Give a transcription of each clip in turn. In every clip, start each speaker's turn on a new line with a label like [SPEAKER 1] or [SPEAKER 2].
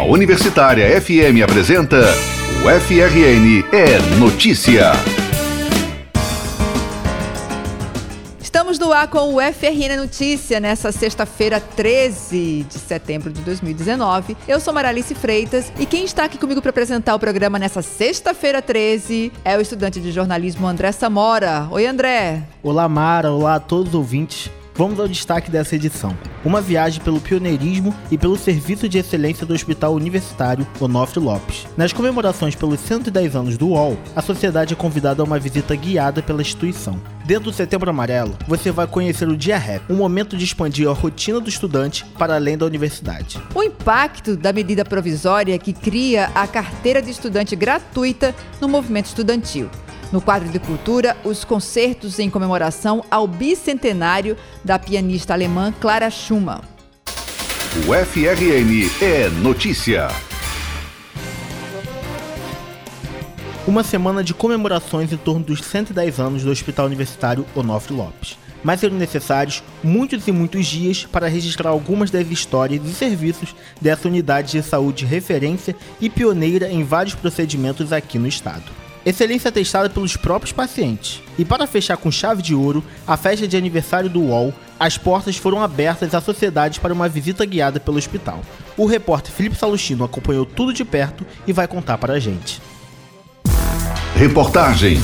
[SPEAKER 1] A Universitária FM apresenta o FRN é Notícia.
[SPEAKER 2] Estamos no ar com o FRN Notícia nessa sexta-feira, 13 de setembro de 2019. Eu sou Maralice Freitas e quem está aqui comigo para apresentar o programa nessa sexta-feira, 13, é o estudante de jornalismo André Samora. Oi, André.
[SPEAKER 3] Olá, Mara. Olá a todos os ouvintes. Vamos ao destaque dessa edição. Uma viagem pelo pioneirismo e pelo serviço de excelência do Hospital Universitário Onofre Lopes. Nas comemorações pelos 110 anos do UOL, a sociedade é convidada a uma visita guiada pela instituição. Dentro do Setembro Amarelo, você vai conhecer o Dia Rap, um momento de expandir a rotina do estudante para além da universidade.
[SPEAKER 2] O impacto da medida provisória que cria a carteira de estudante gratuita no movimento estudantil. No quadro de cultura, os concertos em comemoração ao bicentenário da pianista alemã Clara Schumann.
[SPEAKER 1] O FRN é notícia.
[SPEAKER 3] Uma semana de comemorações em torno dos 110 anos do Hospital Universitário Onofre Lopes. Mas serão necessários muitos e muitos dias para registrar algumas das histórias e serviços dessa unidade de saúde referência e pioneira em vários procedimentos aqui no estado. Excelência testada pelos próprios pacientes. E para fechar com chave de ouro, a festa de aniversário do UOL, as portas foram abertas à sociedade para uma visita guiada pelo hospital. O repórter Felipe Salustino acompanhou tudo de perto e vai contar para a gente.
[SPEAKER 1] Reportagem.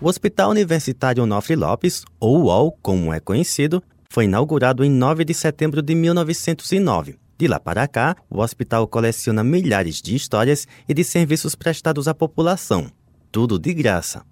[SPEAKER 4] O Hospital Universitário Onofre Lopes, ou UOL, como é conhecido, foi inaugurado em 9 de setembro de 1909 de lá para cá, o hospital coleciona milhares de histórias e de serviços prestados à população. Tudo de graça.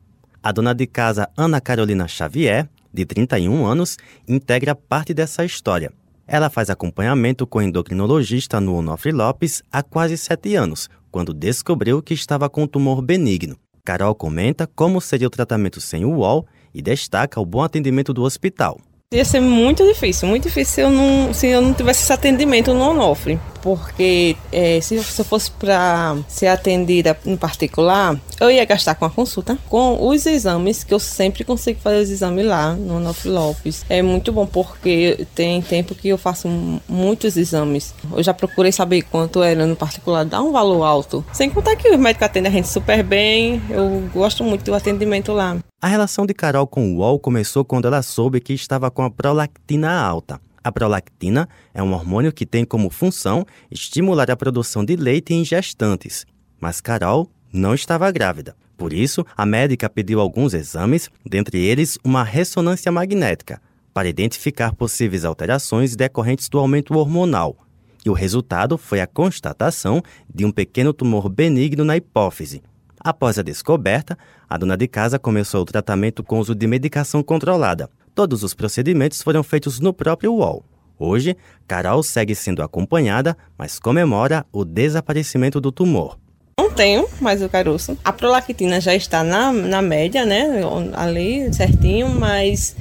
[SPEAKER 4] A dona de casa Ana Carolina Xavier, de 31 anos, integra parte dessa história. Ela faz acompanhamento com o endocrinologista no Onofre Lopes há quase sete anos, quando descobriu que estava com um tumor benigno. Carol comenta como seria o tratamento sem o UOL e destaca o bom atendimento do hospital.
[SPEAKER 5] Ia ser muito difícil, muito difícil se eu não, se eu não tivesse esse atendimento no Onofre. Porque é, se, eu fosse para ser atendida em particular, eu ia gastar com a consulta, com os exames, que eu sempre consigo fazer os exames lá no Onofre Lopes. É muito bom porque tem tempo que eu faço muitos exames. Eu já procurei saber quanto era no particular, dá um valor alto. Sem contar que o médico atende a gente super bem, eu gosto muito do atendimento lá.
[SPEAKER 4] A relação de Carol com o UOL começou quando ela soube que estava com a prolactina alta. A prolactina é um hormônio que tem como função estimular a produção de leite em gestantes. Mas Carol não estava grávida. Por isso, a médica pediu alguns exames, dentre eles uma ressonância magnética, para identificar possíveis alterações decorrentes do aumento hormonal. E o resultado foi a constatação de um pequeno tumor benigno na hipófise, Após a descoberta, a dona de casa começou o tratamento com uso de medicação controlada. Todos os procedimentos foram feitos no próprio UOL. Hoje, Carol segue sendo acompanhada, mas comemora o desaparecimento do tumor.
[SPEAKER 5] Não tenho mais o caroço. A prolactina já está na, na média, né? Ali certinho, mas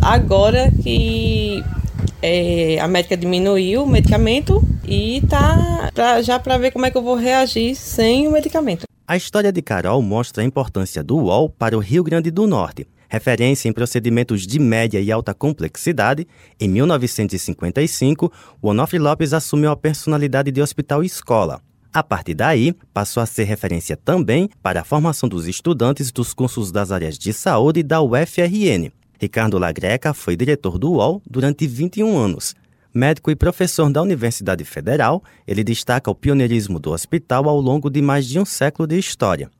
[SPEAKER 5] agora que é, a médica diminuiu o medicamento e tá pra, já para ver como é que eu vou reagir sem o medicamento.
[SPEAKER 4] A história de Carol mostra a importância do UOL para o Rio Grande do Norte. Referência em procedimentos de média e alta complexidade, em 1955, o Onofre Lopes assumiu a personalidade de hospital escola. A partir daí, passou a ser referência também para a formação dos estudantes dos cursos das áreas de saúde da UFRN. Ricardo Lagreca foi diretor do UOL durante 21 anos. Médico e professor da Universidade Federal, ele destaca o pioneirismo do hospital ao longo de mais de um século de história.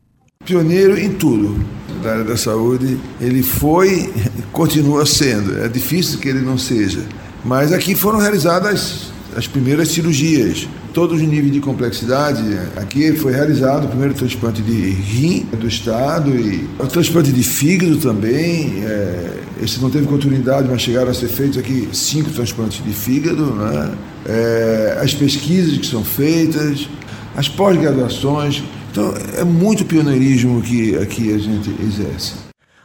[SPEAKER 6] Pioneiro em tudo da área da saúde, ele foi e continua sendo. É difícil que ele não seja. Mas aqui foram realizadas as primeiras cirurgias, todos os níveis de complexidade. Aqui foi realizado o primeiro transplante de rim do Estado e o transplante de fígado também. É, esse não teve continuidade, mas chegaram a ser feitos aqui cinco transplantes de fígado. Né? É, as pesquisas que são feitas, as pós-graduações. Então, é muito pioneirismo que aqui a gente exerce.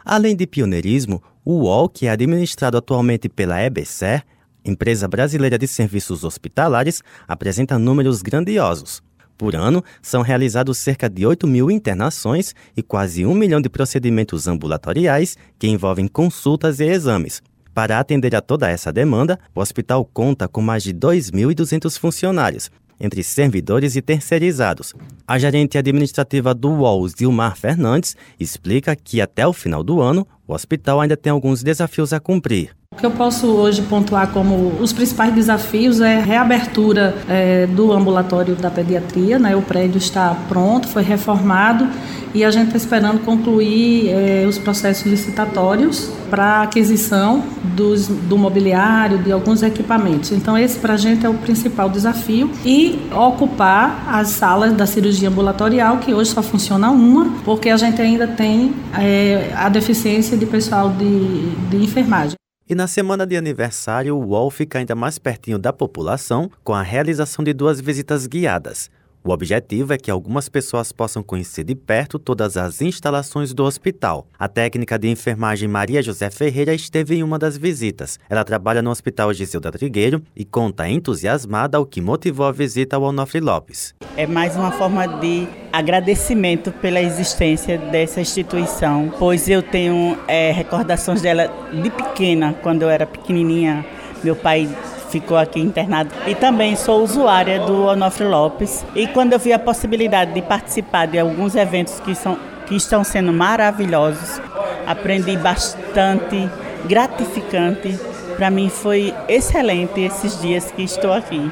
[SPEAKER 4] Além de pioneirismo, o UOL, que é administrado atualmente pela EBSER, Empresa Brasileira de Serviços Hospitalares, apresenta números grandiosos. Por ano, são realizados cerca de 8 mil internações e quase 1 milhão de procedimentos ambulatoriais que envolvem consultas e exames. Para atender a toda essa demanda, o hospital conta com mais de 2.200 funcionários. Entre servidores e terceirizados. A gerente administrativa do UOL, Zilmar Fernandes, explica que até o final do ano, o hospital ainda tem alguns desafios a cumprir.
[SPEAKER 7] O que eu posso hoje pontuar como os principais desafios é a reabertura é, do ambulatório da pediatria, né? O prédio está pronto, foi reformado e a gente está esperando concluir é, os processos licitatórios para aquisição dos, do mobiliário, de alguns equipamentos. Então esse para a gente é o principal desafio e ocupar as salas da cirurgia ambulatorial, que hoje só funciona uma, porque a gente ainda tem é, a deficiência de pessoal de, de enfermagem.
[SPEAKER 4] E na semana de aniversário, o UOL fica ainda mais pertinho da população com a realização de duas visitas guiadas. O objetivo é que algumas pessoas possam conhecer de perto todas as instalações do hospital. A técnica de enfermagem Maria José Ferreira esteve em uma das visitas. Ela trabalha no Hospital Gisilda Trigueiro e conta entusiasmada o que motivou a visita ao Onofre Lopes.
[SPEAKER 8] É mais uma forma de agradecimento pela existência dessa instituição, pois eu tenho é, recordações dela de pequena, quando eu era pequenininha. Meu pai ficou aqui internado. E também sou usuária do Onofre Lopes. E quando eu vi a possibilidade de participar de alguns eventos que, são, que estão sendo maravilhosos, aprendi bastante, gratificante. Para mim foi excelente esses dias que estou aqui.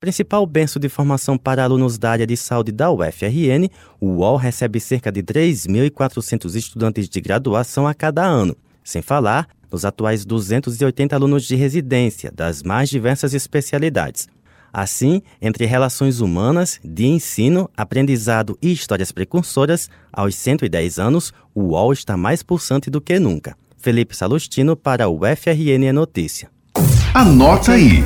[SPEAKER 4] Principal benço de formação para alunos da área de saúde da UFRN, o UOL recebe cerca de 3.400 estudantes de graduação a cada ano, sem falar nos atuais 280 alunos de residência das mais diversas especialidades. Assim, entre relações humanas, de ensino, aprendizado e histórias precursoras, aos 110 anos, o UOL está mais pulsante do que nunca. Felipe Salustino para o FRN Notícia.
[SPEAKER 1] Anota aí.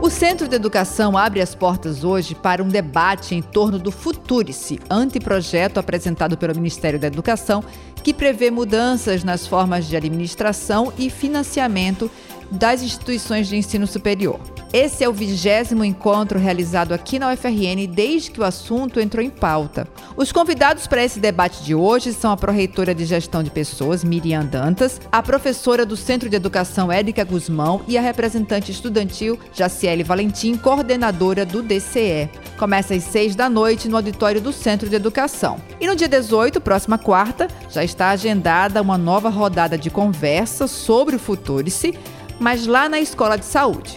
[SPEAKER 2] O Centro de Educação abre as portas hoje para um debate em torno do Futurice, anteprojeto apresentado pelo Ministério da Educação, que prevê mudanças nas formas de administração e financiamento das instituições de ensino superior. Esse é o vigésimo encontro realizado aqui na UFRN desde que o assunto entrou em pauta. Os convidados para esse debate de hoje são a pró-reitora de Gestão de Pessoas, Miriam Dantas, a professora do Centro de Educação, Érica Guzmão, e a representante estudantil, Jaciele Valentim, coordenadora do DCE. Começa às seis da noite no auditório do Centro de Educação. E no dia 18, próxima quarta, já está agendada uma nova rodada de conversa sobre o Futurice, mas lá na Escola de Saúde.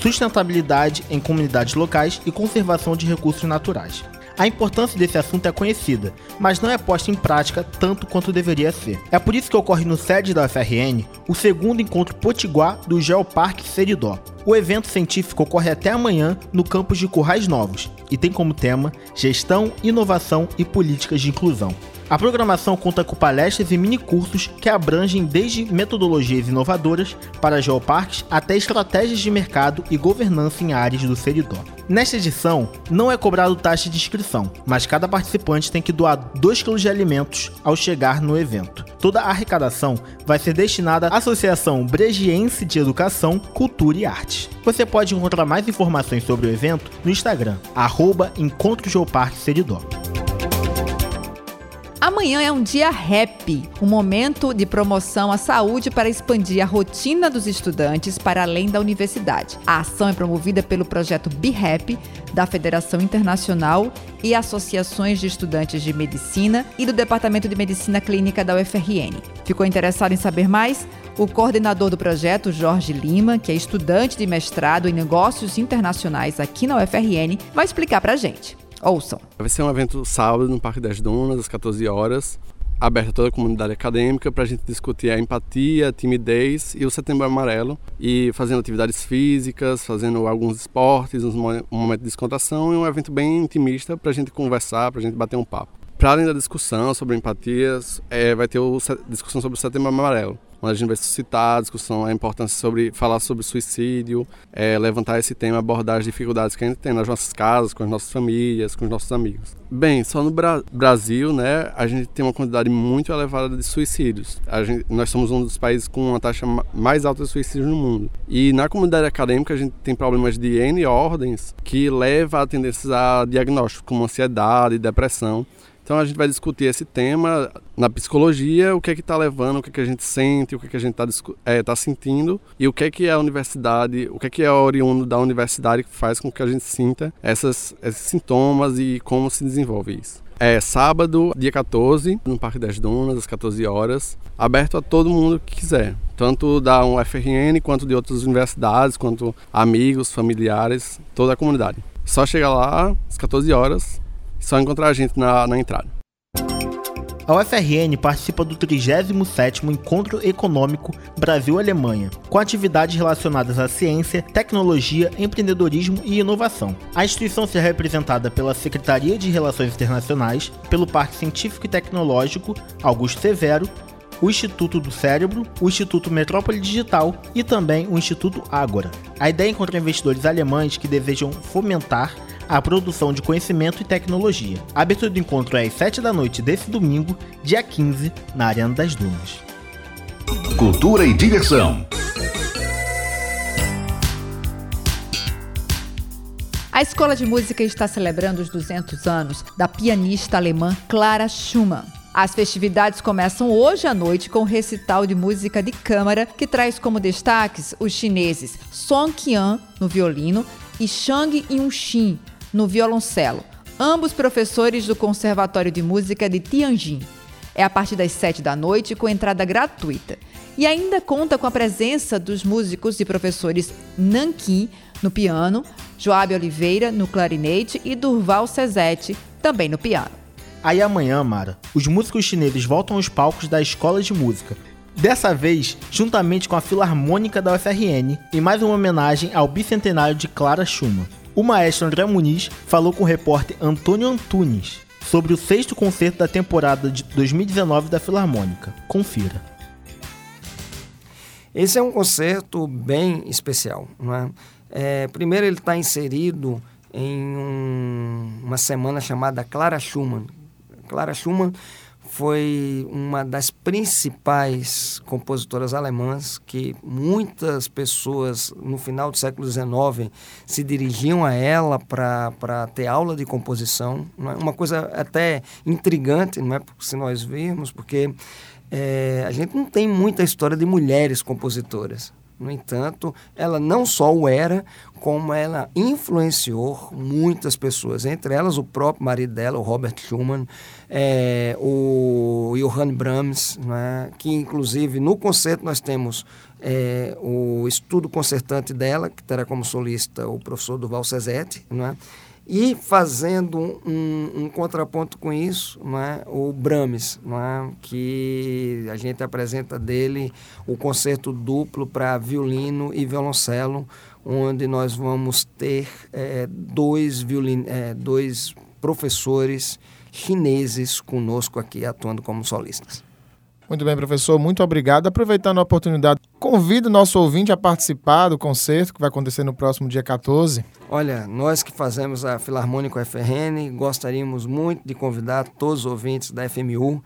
[SPEAKER 3] sustentabilidade em comunidades locais e conservação de recursos naturais. A importância desse assunto é conhecida, mas não é posta em prática tanto quanto deveria ser. É por isso que ocorre no sede da UFRN o segundo encontro potiguar do Geoparque Seridó. O evento científico ocorre até amanhã no campus de Currais Novos e tem como tema Gestão, Inovação e Políticas de Inclusão. A programação conta com palestras e minicursos que abrangem desde metodologias inovadoras para geoparques até estratégias de mercado e governança em áreas do Seridó. Nesta edição, não é cobrado taxa de inscrição, mas cada participante tem que doar 2 kg de alimentos ao chegar no evento. Toda a arrecadação vai ser destinada à Associação Bregiense de Educação, Cultura e Arte. Você pode encontrar mais informações sobre o evento no Instagram, arroba Encontro Geoparque Seridó.
[SPEAKER 2] Amanhã é um dia happy, um momento de promoção à saúde para expandir a rotina dos estudantes para além da universidade. A ação é promovida pelo projeto Be Happy da Federação Internacional e associações de estudantes de medicina e do Departamento de Medicina Clínica da UFRN. Ficou interessado em saber mais? O coordenador do projeto, Jorge Lima, que é estudante de mestrado em negócios internacionais aqui na UFRN, vai explicar para a gente. Ouçam.
[SPEAKER 9] Vai ser um evento sábado no Parque das Dunas, às 14 horas, aberto a toda a comunidade acadêmica para a gente discutir a empatia, a timidez e o Setembro Amarelo e fazendo atividades físicas, fazendo alguns esportes, um momento de descontração e um evento bem intimista para a gente conversar, para a gente bater um papo. Para além da discussão sobre empatias, é, vai ter a discussão sobre o Setembro Amarelo onde a gente vai suscitar a discussão, a importância sobre falar sobre suicídio, é, levantar esse tema, abordar as dificuldades que a gente tem nas nossas casas, com as nossas famílias, com os nossos amigos. Bem, só no Bra Brasil, né, a gente tem uma quantidade muito elevada de suicídios. Gente, nós somos um dos países com uma taxa mais alta de suicídios no mundo. E na comunidade acadêmica a gente tem problemas de N ordens que levam a tendências a diagnóstico, como ansiedade, depressão. Então a gente vai discutir esse tema na psicologia, o que é que está levando, o que é que a gente sente, o que é que a gente está é, tá sentindo e o que é que a universidade, o que é que é oriundo da universidade que faz com que a gente sinta essas, esses sintomas e como se desenvolve isso. É sábado, dia 14, no Parque das Dunas, às 14 horas, aberto a todo mundo que quiser, tanto da UFRN quanto de outras universidades, quanto amigos, familiares, toda a comunidade. Só chegar lá às 14 horas, só encontrar a gente na, na entrada.
[SPEAKER 3] A UFRN participa do 37º Encontro Econômico Brasil-Alemanha, com atividades relacionadas à ciência, tecnologia, empreendedorismo e inovação. A instituição será representada pela Secretaria de Relações Internacionais, pelo Parque Científico e Tecnológico Augusto Severo, o Instituto do Cérebro, o Instituto Metrópole Digital e também o Instituto Ágora. A ideia é encontrar investidores alemães que desejam fomentar a produção de conhecimento e tecnologia. A abertura do encontro é às 7 da noite desse domingo, dia 15, na Arena das Dunas.
[SPEAKER 1] Cultura e diversão.
[SPEAKER 2] A Escola de Música está celebrando os 200 anos da pianista alemã Clara Schumann. As festividades começam hoje à noite com o um recital de música de câmara que traz como destaques os chineses Song Qian no violino e Shang Yunxin no violoncelo, ambos professores do Conservatório de Música de Tianjin. É a partir das 7 da noite com entrada gratuita. E ainda conta com a presença dos músicos e professores Nankin no piano, Joab Oliveira no clarinete e Durval Cezete também no piano.
[SPEAKER 3] Aí amanhã, Mara, os músicos chineses voltam aos palcos da Escola de Música. Dessa vez, juntamente com a Filarmônica da UFRN, em mais uma homenagem ao bicentenário de Clara Schumann. O maestro André Muniz falou com o repórter Antônio Antunes sobre o sexto concerto da temporada de 2019 da Filarmônica. Confira.
[SPEAKER 10] Esse é um concerto bem especial. Não é? É, primeiro, ele está inserido em um, uma semana chamada Clara Schumann. Clara Schumann foi uma das principais compositoras alemãs que muitas pessoas no final do século XIX se dirigiam a ela para ter aula de composição. É? Uma coisa até intrigante, não é? se nós virmos, porque é, a gente não tem muita história de mulheres compositoras. No entanto, ela não só o era, como ela influenciou muitas pessoas, entre elas o próprio marido dela, o Robert Schumann, é, o Johann Brahms, né, que inclusive no concerto nós temos é, o estudo concertante dela, que terá como solista o professor Duval Cezete, né, e fazendo um, um, contraponto com isso, é? o Brahms, é? que a gente apresenta dele o concerto duplo para violino e violoncelo, onde nós vamos ter é, dois, violin, é, dois professores chineses conosco aqui atuando como solistas.
[SPEAKER 11] Muito bem, professor, muito obrigado. Aproveitando a oportunidade, convido o nosso ouvinte a participar do concerto que vai acontecer no próximo dia 14.
[SPEAKER 10] Olha, nós que fazemos a Filarmônico FRN, gostaríamos muito de convidar todos os ouvintes da FMU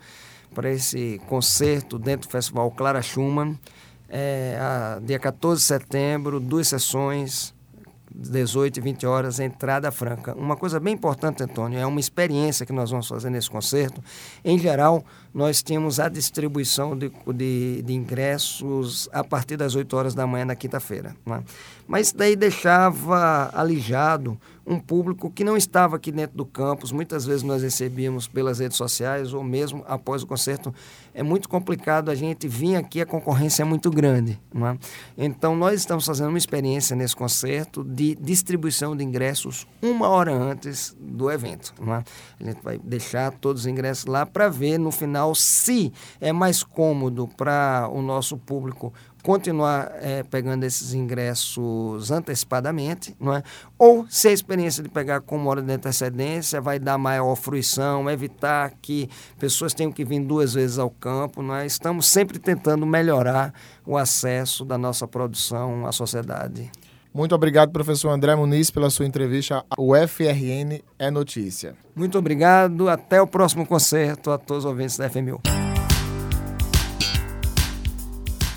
[SPEAKER 10] para esse concerto dentro do Festival Clara Schumann. É, a, dia 14 de setembro, duas sessões, 18 e 20 horas, entrada franca. Uma coisa bem importante, Antônio, é uma experiência que nós vamos fazer nesse concerto. Em geral, nós tínhamos a distribuição de, de, de ingressos a partir das 8 horas da manhã na quinta-feira. Né? Mas daí deixava alijado um público que não estava aqui dentro do campus. Muitas vezes nós recebíamos pelas redes sociais ou mesmo após o concerto. É muito complicado a gente vir aqui, a concorrência é muito grande. É? Então, nós estamos fazendo uma experiência nesse concerto de distribuição de ingressos uma hora antes do evento. É? A gente vai deixar todos os ingressos lá para ver no final se é mais cômodo para o nosso público continuar é, pegando esses ingressos antecipadamente, não é? ou se a experiência de pegar com uma hora de antecedência vai dar maior fruição, evitar que pessoas tenham que vir duas vezes ao campo. Não é? Estamos sempre tentando melhorar o acesso da nossa produção à sociedade.
[SPEAKER 11] Muito obrigado, professor André Muniz, pela sua entrevista. O FRN é notícia.
[SPEAKER 10] Muito obrigado. Até o próximo concerto a todos os ouvintes da FMU.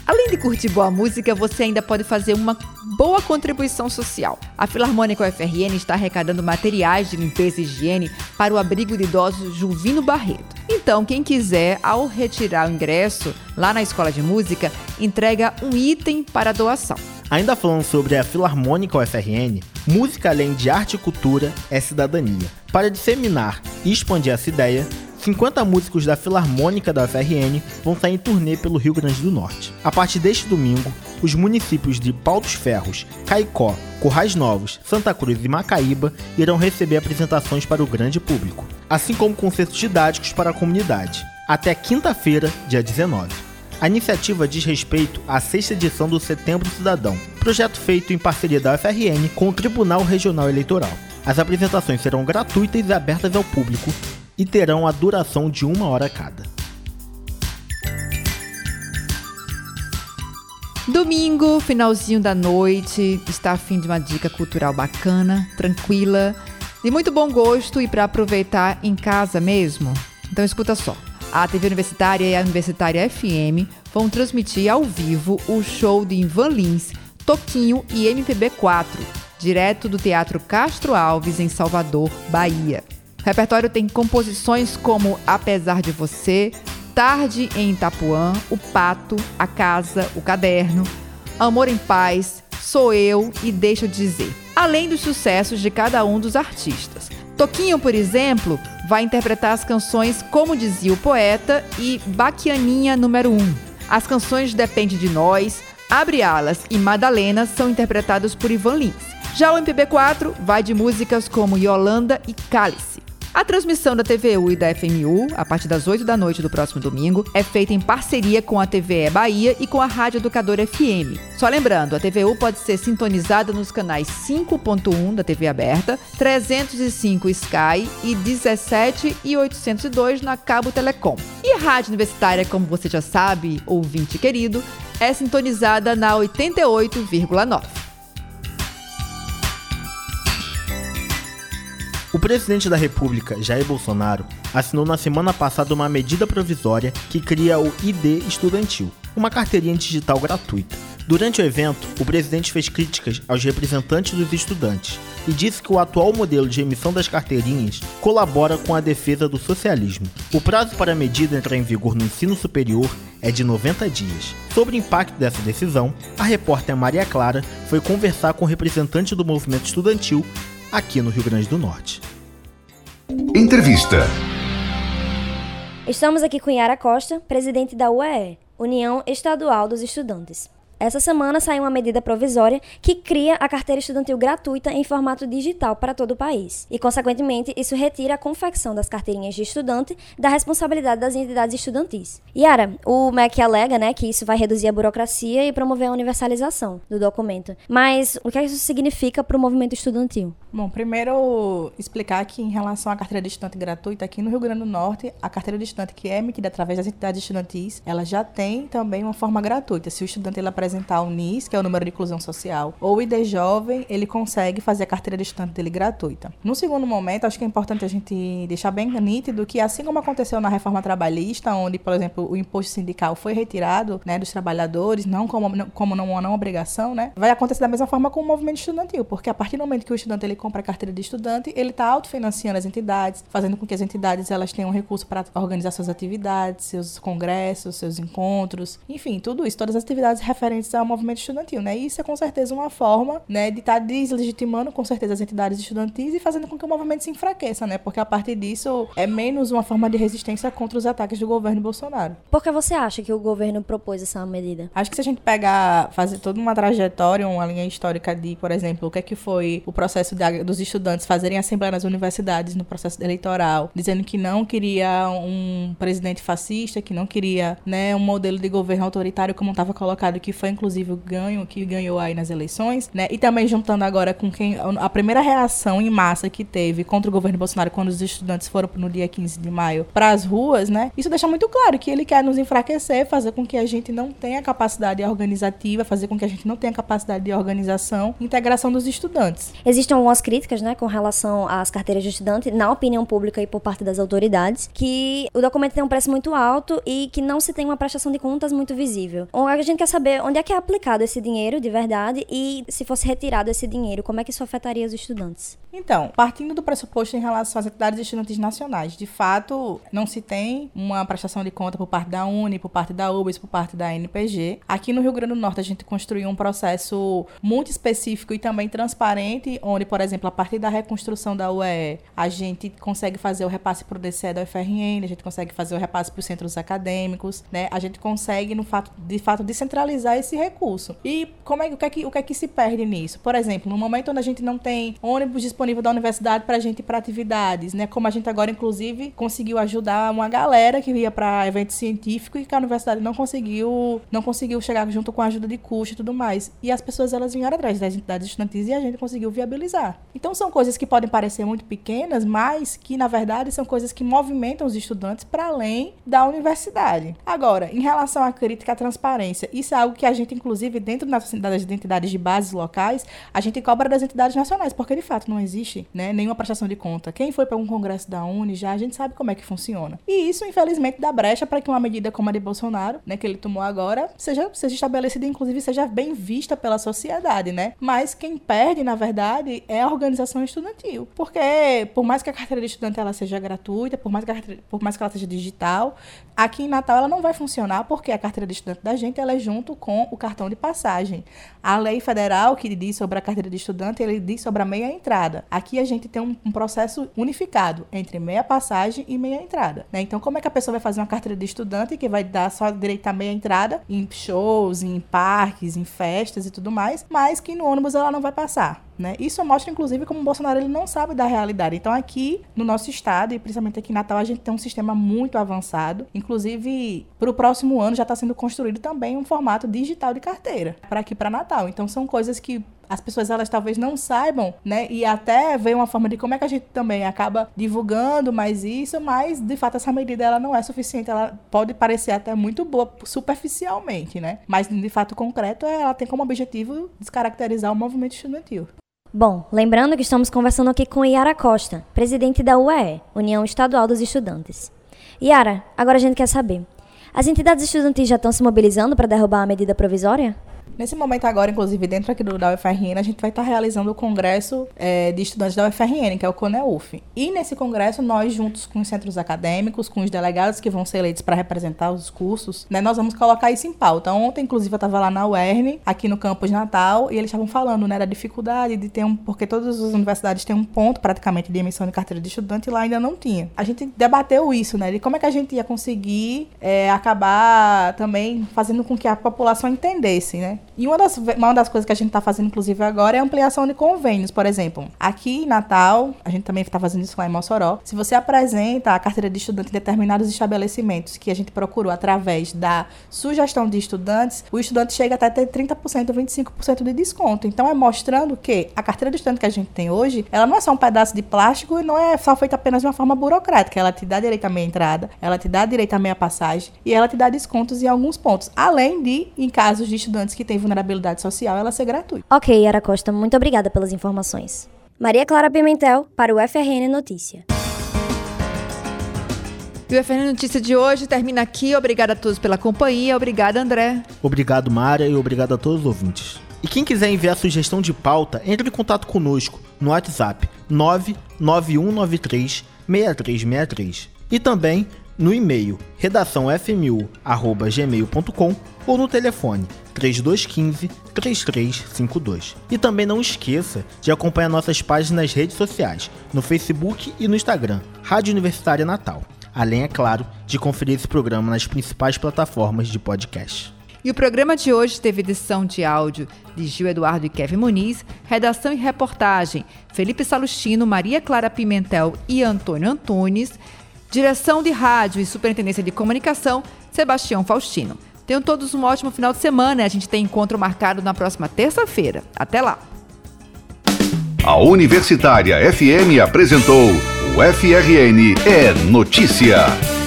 [SPEAKER 2] Além de curtir boa música, você ainda pode fazer uma boa contribuição social. A Filarmônica UFRN está arrecadando materiais de limpeza e higiene para o abrigo de idosos Juvino Barreto. Então, quem quiser, ao retirar o ingresso lá na escola de música, entrega um item para doação.
[SPEAKER 3] Ainda falando sobre a Filarmônica UFRN, música além de arte e cultura é cidadania. Para disseminar e expandir essa ideia, 50 músicos da Filarmônica da UFRN vão sair em turnê pelo Rio Grande do Norte. A partir deste domingo, os municípios de Pau dos Ferros, Caicó, Currais Novos, Santa Cruz e Macaíba irão receber apresentações para o grande público, assim como concertos didáticos para a comunidade, até quinta-feira, dia 19. A iniciativa diz respeito à sexta edição do Setembro Cidadão, projeto feito em parceria da UFRN com o Tribunal Regional Eleitoral. As apresentações serão gratuitas e abertas ao público e terão a duração de uma hora cada.
[SPEAKER 2] Domingo, finalzinho da noite, está afim de uma dica cultural bacana, tranquila, de muito bom gosto e para aproveitar em casa mesmo? Então escuta só. A TV Universitária e a Universitária FM vão transmitir ao vivo o show de Ivan Lins, Toquinho e MPB4, direto do Teatro Castro Alves, em Salvador, Bahia. O repertório tem composições como Apesar de Você, Tarde em Itapuã, O Pato, A Casa, O Caderno, Amor em Paz, Sou Eu e Deixa Dizer, além dos sucessos de cada um dos artistas. Toquinho, por exemplo, vai interpretar as canções Como Dizia o Poeta e Baquianinha número 1. As canções Depende de Nós, Abre Alas e Madalena são interpretadas por Ivan Lins. Já o MPB4 vai de músicas como Yolanda e Cálice. A transmissão da TVU e da FMU, a partir das 8 da noite do próximo domingo, é feita em parceria com a TVE Bahia e com a Rádio Educadora FM. Só lembrando, a TVU pode ser sintonizada nos canais 5.1 da TV aberta, 305 Sky e 17 e 802 na Cabo Telecom. E a Rádio Universitária, como você já sabe, ouvinte querido, é sintonizada na 88,9.
[SPEAKER 3] O presidente da República, Jair Bolsonaro, assinou na semana passada uma medida provisória que cria o ID Estudantil, uma carteirinha digital gratuita. Durante o evento, o presidente fez críticas aos representantes dos estudantes e disse que o atual modelo de emissão das carteirinhas colabora com a defesa do socialismo. O prazo para a medida entrar em vigor no ensino superior é de 90 dias. Sobre o impacto dessa decisão, a repórter Maria Clara foi conversar com o representante do movimento estudantil aqui no Rio Grande do Norte.
[SPEAKER 1] Entrevista.
[SPEAKER 12] Estamos aqui com Yara Costa, presidente da UEE, União Estadual dos Estudantes. Essa semana saiu uma medida provisória que cria a carteira estudantil gratuita em formato digital para todo o país. E, consequentemente, isso retira a confecção das carteirinhas de estudante da responsabilidade das entidades estudantis. Yara, o MEC alega né, que isso vai reduzir a burocracia e promover a universalização do documento. Mas o que isso significa para o movimento estudantil?
[SPEAKER 13] Bom, primeiro explicar que em relação à carteira de estudante gratuita, aqui no Rio Grande do Norte, a carteira de estudante que é emitida através das entidades estudantis, ela já tem também uma forma gratuita. Se o estudante ele apresentar o NIS, que é o número de inclusão social, ou ID jovem, ele consegue fazer a carteira de estudante dele gratuita. No segundo momento, acho que é importante a gente deixar bem nítido que assim como aconteceu na reforma trabalhista, onde, por exemplo, o imposto sindical foi retirado, né, dos trabalhadores, não como como não uma não obrigação, né, vai acontecer da mesma forma com o movimento estudantil, porque a partir do momento que o estudante ele compra a carteira de estudante, ele está autofinanciando as entidades, fazendo com que as entidades elas tenham recurso para organizar suas atividades, seus congressos, seus encontros, enfim, tudo isso, todas as atividades referentes ao movimento estudantil, né? E isso é com certeza uma forma, né, de estar tá deslegitimando com certeza as entidades estudantis e fazendo com que o movimento se enfraqueça, né? Porque a partir disso é menos uma forma de resistência contra os ataques do governo Bolsonaro.
[SPEAKER 12] Por que você acha que o governo propôs essa medida?
[SPEAKER 13] Acho que se a gente pegar, fazer toda uma trajetória, uma linha histórica de, por exemplo, o que é que foi o processo de dos estudantes fazerem assembleia nas universidades no processo eleitoral, dizendo que não queria um presidente fascista, que não queria né, um modelo de governo autoritário como estava colocado, que foi foi inclusive o ganho que ganhou aí nas eleições, né? E também juntando agora com quem a primeira reação em massa que teve contra o governo Bolsonaro quando os estudantes foram no dia 15 de maio para as ruas, né? Isso deixa muito claro que ele quer nos enfraquecer, fazer com que a gente não tenha capacidade organizativa, fazer com que a gente não tenha capacidade de organização, integração dos estudantes.
[SPEAKER 12] Existem algumas críticas, né, com relação às carteiras de estudante na opinião pública e por parte das autoridades, que o documento tem um preço muito alto e que não se tem uma prestação de contas muito visível. A gente quer saber onde é que é aplicado esse dinheiro de verdade e se fosse retirado esse dinheiro, como é que isso afetaria os estudantes?
[SPEAKER 13] Então, partindo do pressuposto em relação às entidades estudantis nacionais, de fato, não se tem uma prestação de conta por parte da Uni, por parte da UBS, por parte da NPG. Aqui no Rio Grande do Norte, a gente construiu um processo muito específico e também transparente, onde, por exemplo, a partir da reconstrução da UE, a gente consegue fazer o repasse para o DCE da UFRN, a gente consegue fazer o repasse para os centros acadêmicos, né? A gente consegue, no fato, de fato, descentralizar esse recurso. E como é, o, que é que, o que é que se perde nisso? Por exemplo, no momento onde a gente não tem ônibus disponível da universidade para a gente ir para atividades, né? Como a gente agora, inclusive, conseguiu ajudar uma galera que ia para evento científico e que a universidade não conseguiu, não conseguiu chegar junto com a ajuda de custo e tudo mais. E as pessoas elas vieram atrás das entidades estudantis e a gente conseguiu viabilizar. Então são coisas que podem parecer muito pequenas, mas que na verdade são coisas que movimentam os estudantes para além da universidade. Agora, em relação à crítica à transparência, isso é algo que a gente inclusive dentro das entidades de bases locais, a gente cobra das entidades nacionais, porque de fato não existe né, nenhuma prestação de conta. Quem foi para um congresso da Uni já, a gente sabe como é que funciona. E isso, infelizmente, dá brecha para que uma medida como a de Bolsonaro, né, que ele tomou agora, seja, seja estabelecida, inclusive seja bem vista pela sociedade, né? Mas quem perde, na verdade, é a organização estudantil. Porque, por mais que a carteira de estudante ela seja gratuita, por mais que, carteira, por mais que ela seja digital, aqui em Natal ela não vai funcionar porque a carteira de estudante da gente ela é junto com o cartão de passagem. A lei federal que diz sobre a carteira de estudante, ele diz sobre a meia entrada. Aqui a gente tem um, um processo unificado entre meia passagem e meia entrada. Né? Então, como é que a pessoa vai fazer uma carteira de estudante que vai dar só direito à meia entrada em shows, em parques, em festas e tudo mais, mas que no ônibus ela não vai passar? Né? Isso mostra, inclusive, como o Bolsonaro ele não sabe da realidade. Então, aqui no nosso estado, e principalmente aqui em Natal, a gente tem um sistema muito avançado. Inclusive, para o próximo ano já está sendo construído também um formato digital de carteira para aqui para Natal. Então, são coisas que as pessoas elas talvez não saibam, né? E até ver uma forma de como é que a gente também acaba divulgando mais isso, mas de fato essa medida ela não é suficiente, ela pode parecer até muito boa superficialmente, né? Mas de fato concreto ela tem como objetivo descaracterizar o movimento estudantil.
[SPEAKER 12] Bom, lembrando que estamos conversando aqui com Yara Costa, presidente da UEE, União Estadual dos Estudantes. Yara, agora a gente quer saber: as entidades estudantis já estão se mobilizando para derrubar a medida provisória?
[SPEAKER 13] Nesse momento agora, inclusive, dentro aqui do, da UFRN, a gente vai estar realizando o congresso é, de estudantes da UFRN, que é o CONEUF. E nesse congresso, nós, juntos com os centros acadêmicos, com os delegados que vão ser eleitos para representar os cursos, né, nós vamos colocar isso em pauta. Ontem, inclusive, eu estava lá na UERN, aqui no campus Natal, e eles estavam falando né, da dificuldade de ter um... Porque todas as universidades têm um ponto, praticamente, de emissão de carteira de estudante, e lá ainda não tinha. A gente debateu isso, né, de como é que a gente ia conseguir é, acabar também fazendo com que a população entendesse, né, e uma das, uma das coisas que a gente está fazendo, inclusive, agora é ampliação de convênios, por exemplo. Aqui em Natal, a gente também está fazendo isso lá em Mossoró. Se você apresenta a carteira de estudante em determinados estabelecimentos que a gente procurou através da sugestão de estudantes, o estudante chega até ter 30% ou 25% de desconto. Então, é mostrando que a carteira de estudante que a gente tem hoje, ela não é só um pedaço de plástico e não é só feita apenas de uma forma burocrática. Ela te dá direito à meia entrada, ela te dá direito à meia passagem e ela te dá descontos em alguns pontos. Além de, em casos de estudantes que têm vulnerabilidade social ela ser gratuita.
[SPEAKER 12] Ok, Yara Costa, muito obrigada pelas informações. Maria Clara Pimentel, para o FRN Notícia.
[SPEAKER 2] E o FRN Notícia de hoje termina aqui. Obrigada a todos pela companhia. Obrigada, André.
[SPEAKER 3] Obrigado, Mária, e obrigado a todos os ouvintes. E quem quiser enviar sugestão de pauta, entre em contato conosco no WhatsApp 99193 6363. E também no e-mail redaçãofmu@gmail.com ou no telefone 3215 3352. E também não esqueça de acompanhar nossas páginas nas redes sociais, no Facebook e no Instagram, Rádio Universitária Natal. Além, é claro, de conferir esse programa nas principais plataformas de podcast.
[SPEAKER 2] E o programa de hoje teve edição de áudio de Gil Eduardo e Kevin Muniz, redação e reportagem Felipe Salustino, Maria Clara Pimentel e Antônio Antunes, direção de rádio e superintendência de comunicação Sebastião Faustino. Tenham todos um ótimo final de semana. A gente tem encontro marcado na próxima terça-feira. Até lá!
[SPEAKER 1] A Universitária FM apresentou o FRN é Notícia.